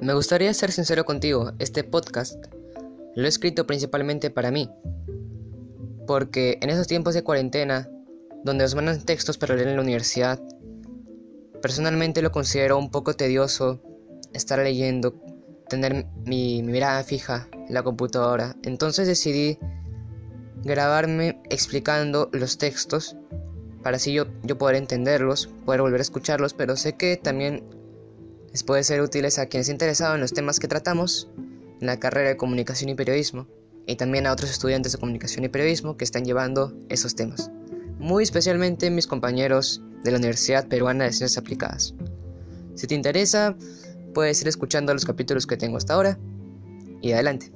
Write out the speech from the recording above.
Me gustaría ser sincero contigo, este podcast lo he escrito principalmente para mí, porque en esos tiempos de cuarentena, donde nos mandan textos para leer en la universidad, personalmente lo considero un poco tedioso estar leyendo, tener mi, mirada fija en la computadora, entonces decidí grabarme explicando los textos para así yo, yo poder entenderlos, poder volver a escucharlos, pero sé que también les puede ser útiles a quienes interesados en los temas que tratamos en la carrera de comunicación y periodismo y también a otros estudiantes de comunicación y periodismo que están llevando esos temas, muy especialmente mis compañeros de la Universidad Peruana de Ciencias Aplicadas. Si te interesa, puedes ir escuchando los capítulos que tengo hasta ahora y adelante.